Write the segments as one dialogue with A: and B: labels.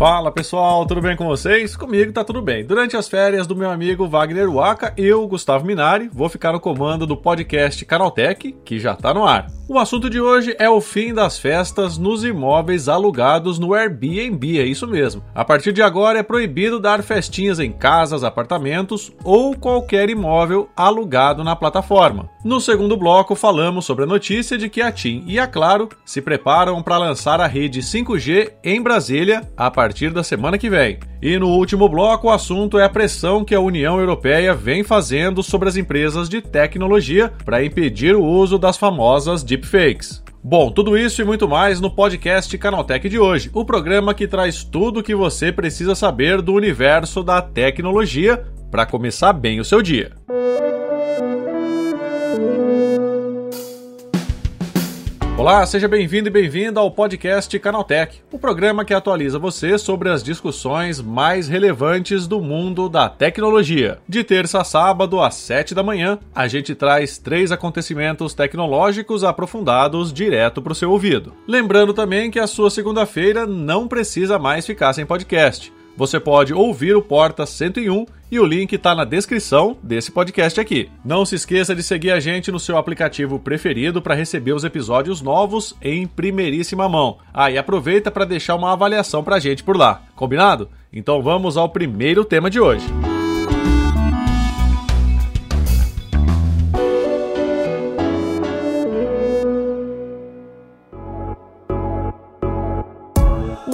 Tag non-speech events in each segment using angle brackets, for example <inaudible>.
A: Fala pessoal, tudo bem com vocês? Comigo tá tudo bem. Durante as férias do meu amigo Wagner Waka, eu, Gustavo Minari, vou ficar no comando do podcast Canaltech, que já tá no ar. O assunto de hoje é o fim das festas nos imóveis alugados no Airbnb, é isso mesmo. A partir de agora é proibido dar festinhas em casas, apartamentos ou qualquer imóvel alugado na plataforma. No segundo bloco, falamos sobre a notícia de que a TIM e a Claro se preparam para lançar a rede 5G em Brasília a partir da semana que vem. E no último bloco, o assunto é a pressão que a União Europeia vem fazendo sobre as empresas de tecnologia para impedir o uso das famosas deepfakes. Bom, tudo isso e muito mais no podcast Canaltech de hoje, o programa que traz tudo o que você precisa saber do universo da tecnologia para começar bem o seu dia. Olá, seja bem-vindo e bem-vinda ao podcast Canaltech, o programa que atualiza você sobre as discussões mais relevantes do mundo da tecnologia. De terça a sábado, às 7 da manhã, a gente traz três acontecimentos tecnológicos aprofundados direto para o seu ouvido. Lembrando também que a sua segunda-feira não precisa mais ficar sem podcast. Você pode ouvir o Porta 101 e o link está na descrição desse podcast aqui. Não se esqueça de seguir a gente no seu aplicativo preferido para receber os episódios novos em primeiríssima mão. Ah, aproveita para deixar uma avaliação para a gente por lá. Combinado? Então vamos ao primeiro tema de hoje. O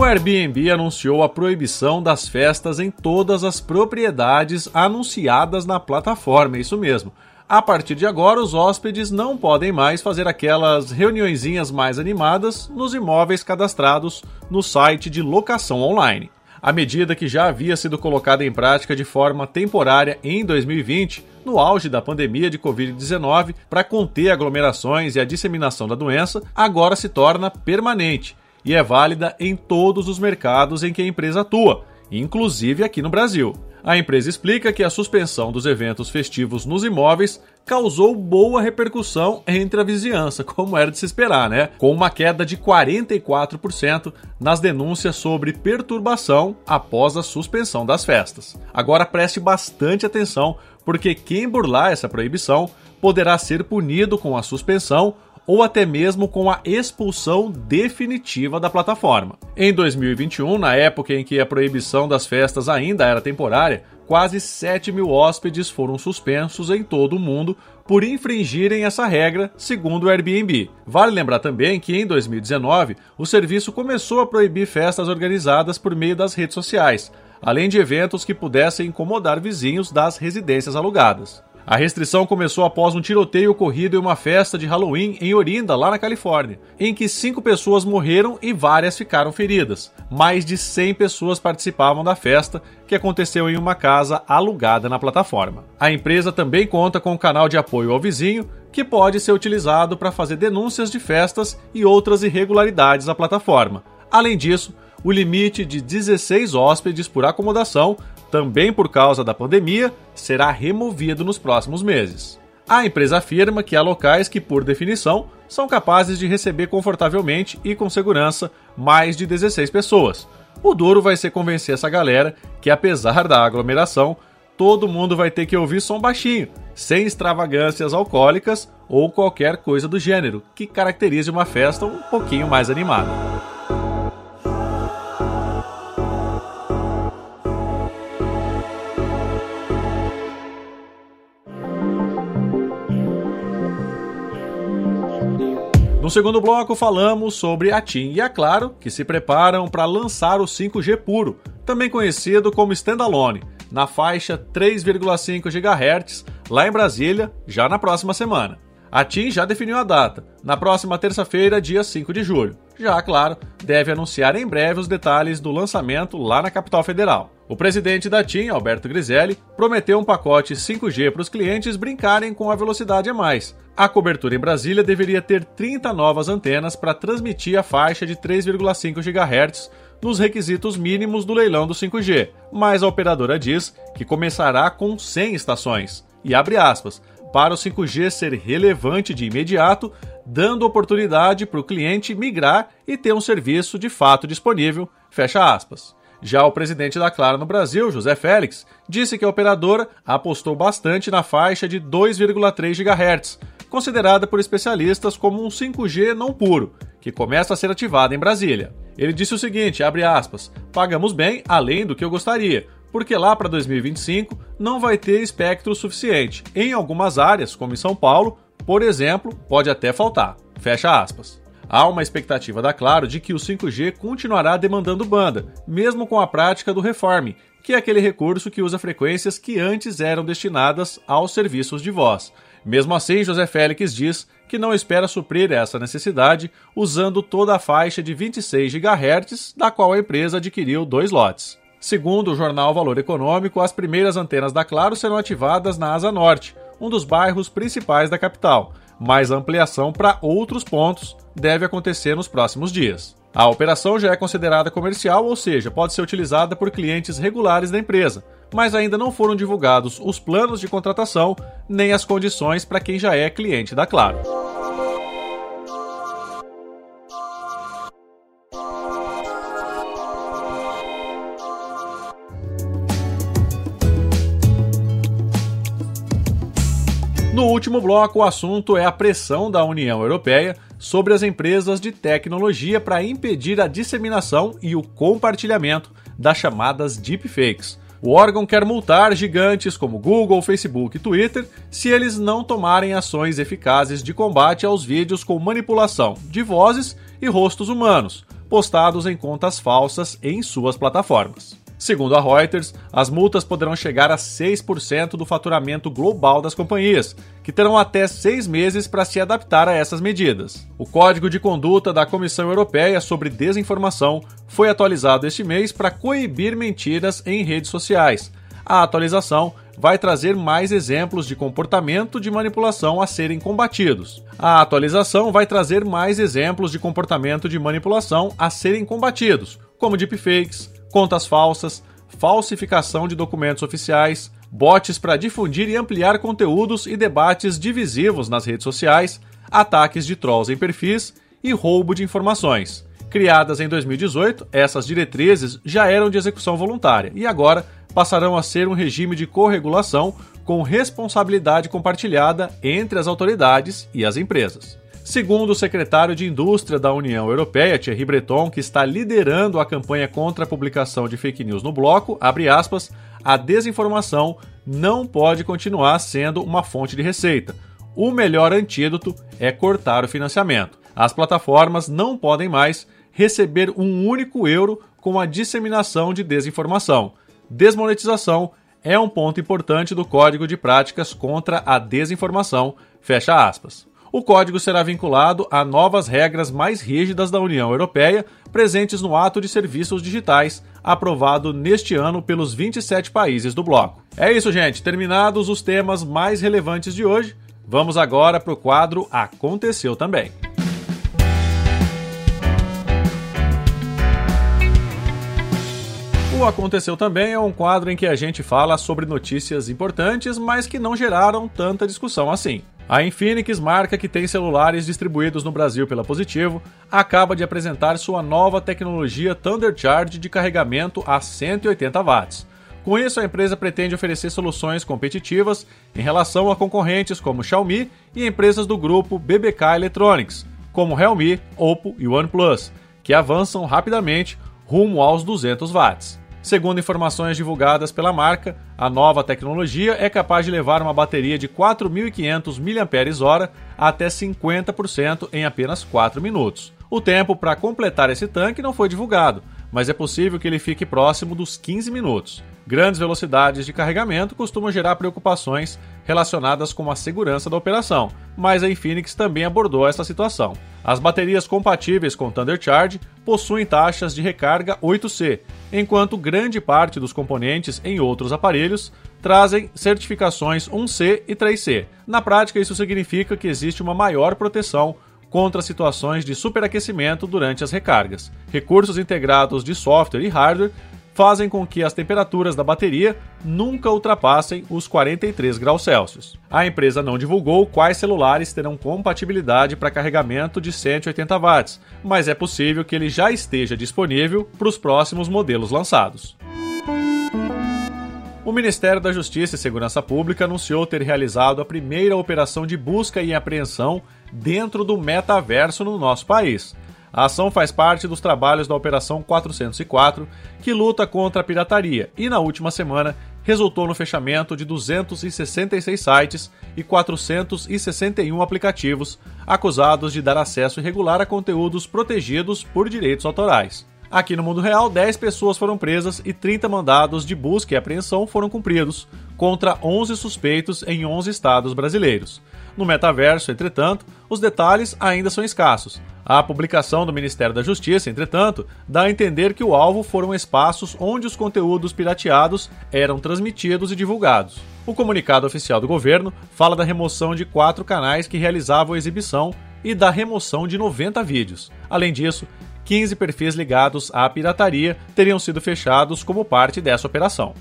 A: Airbnb anunciou a proibição das festas em todas as propriedades anunciadas na plataforma, é isso mesmo. A partir de agora, os hóspedes não podem mais fazer aquelas reuniõezinhas mais animadas nos imóveis cadastrados no site de locação online. A medida que já havia sido colocada em prática de forma temporária em 2020, no auge da pandemia de Covid-19, para conter aglomerações e a disseminação da doença, agora se torna permanente e é válida em todos os mercados em que a empresa atua, inclusive aqui no Brasil. A empresa explica que a suspensão dos eventos festivos nos imóveis causou boa repercussão entre a vizinhança, <laughs> como era de se esperar, né? Com uma queda de 44% nas denúncias sobre perturbação após a suspensão das festas. Agora preste bastante atenção, porque quem burlar essa proibição poderá ser punido com a suspensão ou até mesmo com a expulsão definitiva da plataforma. Em 2021, na época em que a proibição das festas ainda era temporária, quase 7 mil hóspedes foram suspensos em todo o mundo por infringirem essa regra, segundo o Airbnb. Vale lembrar também que em 2019 o serviço começou a proibir festas organizadas por meio das redes sociais, além de eventos que pudessem incomodar vizinhos das residências alugadas. A restrição começou após um tiroteio ocorrido em uma festa de Halloween em Orinda, lá na Califórnia, em que cinco pessoas morreram e várias ficaram feridas. Mais de 100 pessoas participavam da festa, que aconteceu em uma casa alugada na plataforma. A empresa também conta com um canal de apoio ao vizinho, que pode ser utilizado para fazer denúncias de festas e outras irregularidades à plataforma. Além disso, o limite de 16 hóspedes por acomodação também por causa da pandemia, será removido nos próximos meses. A empresa afirma que há locais que, por definição, são capazes de receber confortavelmente e com segurança mais de 16 pessoas. O duro vai ser convencer essa galera que, apesar da aglomeração, todo mundo vai ter que ouvir som baixinho, sem extravagâncias alcoólicas ou qualquer coisa do gênero que caracterize uma festa um pouquinho mais animada. No segundo bloco, falamos sobre a TIM e a Claro, que se preparam para lançar o 5G puro, também conhecido como Standalone, na faixa 3,5 GHz, lá em Brasília, já na próxima semana. A TIM já definiu a data, na próxima terça-feira, dia 5 de julho. Já, claro, deve anunciar em breve os detalhes do lançamento lá na capital federal. O presidente da TIM, Alberto Griselli, prometeu um pacote 5G para os clientes brincarem com a velocidade a mais, a cobertura em Brasília deveria ter 30 novas antenas para transmitir a faixa de 3,5 GHz nos requisitos mínimos do leilão do 5G, mas a operadora diz que começará com 100 estações. E abre aspas, para o 5G ser relevante de imediato, dando oportunidade para o cliente migrar e ter um serviço de fato disponível, fecha aspas. Já o presidente da Claro no Brasil, José Félix, disse que a operadora apostou bastante na faixa de 2,3 GHz, considerada por especialistas como um 5G não puro, que começa a ser ativado em Brasília. Ele disse o seguinte, aspas, pagamos bem além do que eu gostaria, porque lá para 2025 não vai ter espectro suficiente. Em algumas áreas, como em São Paulo, por exemplo, pode até faltar. Fecha aspas. Há uma expectativa da Claro de que o 5G continuará demandando banda, mesmo com a prática do reforme, que é aquele recurso que usa frequências que antes eram destinadas aos serviços de voz. Mesmo assim, José Félix diz que não espera suprir essa necessidade usando toda a faixa de 26 GHz, da qual a empresa adquiriu dois lotes. Segundo o jornal Valor Econômico, as primeiras antenas da Claro serão ativadas na Asa Norte, um dos bairros principais da capital, mas a ampliação para outros pontos deve acontecer nos próximos dias. A operação já é considerada comercial, ou seja, pode ser utilizada por clientes regulares da empresa, mas ainda não foram divulgados os planos de contratação nem as condições para quem já é cliente da Claro. Último bloco, o assunto é a pressão da União Europeia sobre as empresas de tecnologia para impedir a disseminação e o compartilhamento das chamadas deepfakes. O órgão quer multar gigantes como Google, Facebook e Twitter se eles não tomarem ações eficazes de combate aos vídeos com manipulação de vozes e rostos humanos, postados em contas falsas em suas plataformas. Segundo a Reuters, as multas poderão chegar a 6% do faturamento global das companhias, que terão até seis meses para se adaptar a essas medidas. O Código de Conduta da Comissão Europeia sobre Desinformação foi atualizado este mês para coibir mentiras em redes sociais. A atualização vai trazer mais exemplos de comportamento de manipulação a serem combatidos. A atualização vai trazer mais exemplos de comportamento de manipulação a serem combatidos, como deepfakes, contas falsas, falsificação de documentos oficiais, bots para difundir e ampliar conteúdos e debates divisivos nas redes sociais, ataques de trolls em perfis e roubo de informações. Criadas em 2018, essas diretrizes já eram de execução voluntária e agora passarão a ser um regime de corregulação com responsabilidade compartilhada entre as autoridades e as empresas. Segundo o secretário de Indústria da União Europeia, Thierry Breton, que está liderando a campanha contra a publicação de fake news no bloco, aspas, a desinformação não pode continuar sendo uma fonte de receita. O melhor antídoto é cortar o financiamento. As plataformas não podem mais receber um único euro com a disseminação de desinformação. Desmonetização é um ponto importante do Código de Práticas contra a Desinformação. Fecha aspas o código será vinculado a novas regras mais rígidas da União Europeia, presentes no Ato de Serviços Digitais, aprovado neste ano pelos 27 países do bloco. É isso, gente. Terminados os temas mais relevantes de hoje, vamos agora para o quadro Aconteceu Também. O Aconteceu Também é um quadro em que a gente fala sobre notícias importantes, mas que não geraram tanta discussão assim. A Infinix, marca que tem celulares distribuídos no Brasil pela Positivo, acaba de apresentar sua nova tecnologia Thundercharge de carregamento a 180 watts. Com isso, a empresa pretende oferecer soluções competitivas em relação a concorrentes como Xiaomi e empresas do grupo BBK Electronics, como Realme, Oppo e OnePlus, que avançam rapidamente rumo aos 200 watts. Segundo informações divulgadas pela marca, a nova tecnologia é capaz de levar uma bateria de 4.500 mAh até 50% em apenas 4 minutos. O tempo para completar esse tanque não foi divulgado, mas é possível que ele fique próximo dos 15 minutos. Grandes velocidades de carregamento costumam gerar preocupações relacionadas com a segurança da operação, mas a Infinix também abordou essa situação. As baterias compatíveis com Thundercharge possuem taxas de recarga 8C, enquanto grande parte dos componentes em outros aparelhos trazem certificações 1C e 3C. Na prática, isso significa que existe uma maior proteção contra situações de superaquecimento durante as recargas. Recursos integrados de software e hardware fazem com que as temperaturas da bateria nunca ultrapassem os 43 graus Celsius. A empresa não divulgou quais celulares terão compatibilidade para carregamento de 180 watts, mas é possível que ele já esteja disponível para os próximos modelos lançados. O Ministério da Justiça e Segurança Pública anunciou ter realizado a primeira operação de busca e apreensão dentro do metaverso no nosso país. A ação faz parte dos trabalhos da Operação 404, que luta contra a pirataria, e na última semana resultou no fechamento de 266 sites e 461 aplicativos acusados de dar acesso irregular a conteúdos protegidos por direitos autorais. Aqui no mundo real, 10 pessoas foram presas e 30 mandados de busca e apreensão foram cumpridos, contra 11 suspeitos em 11 estados brasileiros. No metaverso, entretanto, os detalhes ainda são escassos. A publicação do Ministério da Justiça, entretanto, dá a entender que o alvo foram espaços onde os conteúdos pirateados eram transmitidos e divulgados. O comunicado oficial do governo fala da remoção de quatro canais que realizavam a exibição e da remoção de 90 vídeos. Além disso, 15 perfis ligados à pirataria teriam sido fechados como parte dessa operação.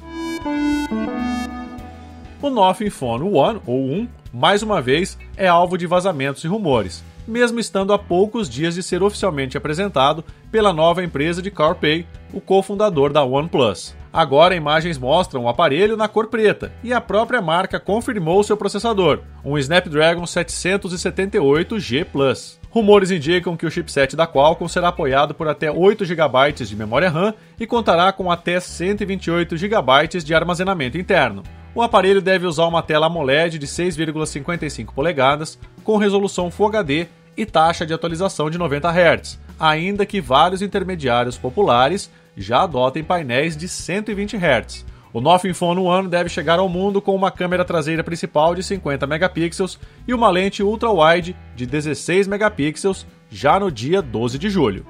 A: O Nothing Phone One, ou 1, mais uma vez, é alvo de vazamentos e rumores, mesmo estando a poucos dias de ser oficialmente apresentado pela nova empresa de CarPay, o cofundador da OnePlus. Agora, imagens mostram o aparelho na cor preta e a própria marca confirmou seu processador, um Snapdragon 778G Plus. Rumores indicam que o chipset da Qualcomm será apoiado por até 8 GB de memória RAM e contará com até 128 GB de armazenamento interno. O aparelho deve usar uma tela AMOLED de 6,55 polegadas com resolução Full HD e taxa de atualização de 90 Hz, ainda que vários intermediários populares já adotem painéis de 120 Hz. O Nothing Phone One deve chegar ao mundo com uma câmera traseira principal de 50 megapixels e uma lente ultra-wide de 16 megapixels já no dia 12 de julho.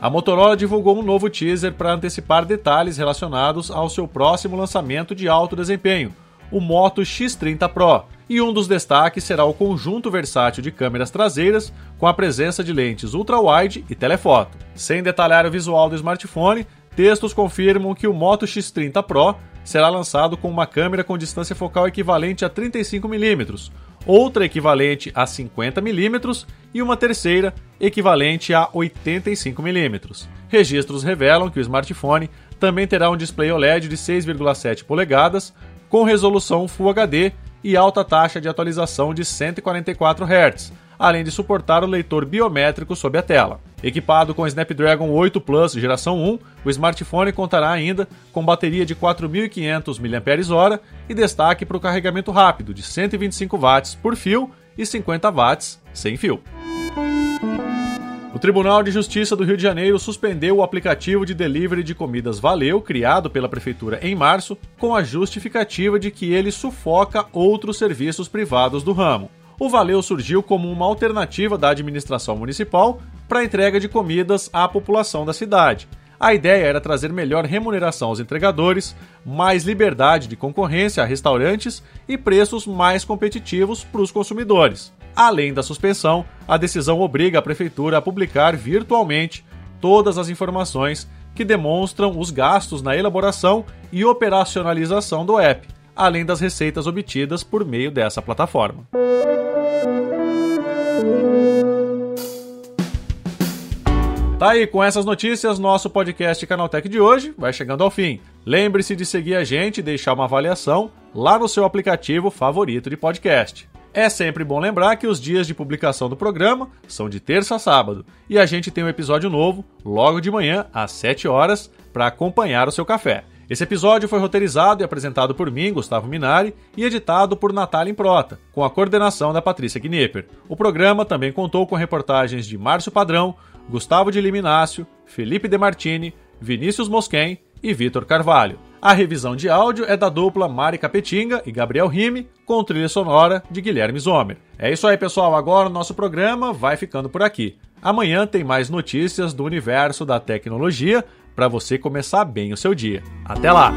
A: A Motorola divulgou um novo teaser para antecipar detalhes relacionados ao seu próximo lançamento de alto desempenho, o Moto X30 Pro, e um dos destaques será o conjunto versátil de câmeras traseiras com a presença de lentes ultra-wide e telefoto. Sem detalhar o visual do smartphone, Textos confirmam que o Moto X30 Pro será lançado com uma câmera com distância focal equivalente a 35mm, outra equivalente a 50mm e uma terceira equivalente a 85mm. Registros revelam que o smartphone também terá um display OLED de 6,7 polegadas com resolução Full HD e alta taxa de atualização de 144 Hz, além de suportar o leitor biométrico sob a tela. Equipado com Snapdragon 8 Plus geração 1, o smartphone contará ainda com bateria de 4.500 mAh e destaque para o carregamento rápido de 125 watts por fio e 50 watts sem fio. O Tribunal de Justiça do Rio de Janeiro suspendeu o aplicativo de delivery de comidas Valeu, criado pela Prefeitura em março, com a justificativa de que ele sufoca outros serviços privados do ramo o Valeu surgiu como uma alternativa da administração municipal para entrega de comidas à população da cidade. A ideia era trazer melhor remuneração aos entregadores, mais liberdade de concorrência a restaurantes e preços mais competitivos para os consumidores. Além da suspensão, a decisão obriga a prefeitura a publicar virtualmente todas as informações que demonstram os gastos na elaboração e operacionalização do app, além das receitas obtidas por meio dessa plataforma. Tá aí, com essas notícias, nosso podcast Canaltech de hoje vai chegando ao fim. Lembre-se de seguir a gente e deixar uma avaliação lá no seu aplicativo favorito de podcast. É sempre bom lembrar que os dias de publicação do programa são de terça a sábado e a gente tem um episódio novo logo de manhã às 7 horas para acompanhar o seu café. Esse episódio foi roteirizado e apresentado por mim, Gustavo Minari, e editado por Natália Improta, com a coordenação da Patrícia Knipper. O programa também contou com reportagens de Márcio Padrão, Gustavo de Liminácio, Felipe De Martini, Vinícius Mosquen e Vitor Carvalho. A revisão de áudio é da dupla Mari Capetinga e Gabriel Rime, com trilha sonora de Guilherme Zomer. É isso aí, pessoal. Agora o nosso programa vai ficando por aqui. Amanhã tem mais notícias do universo da tecnologia para você começar bem o seu dia. Até lá!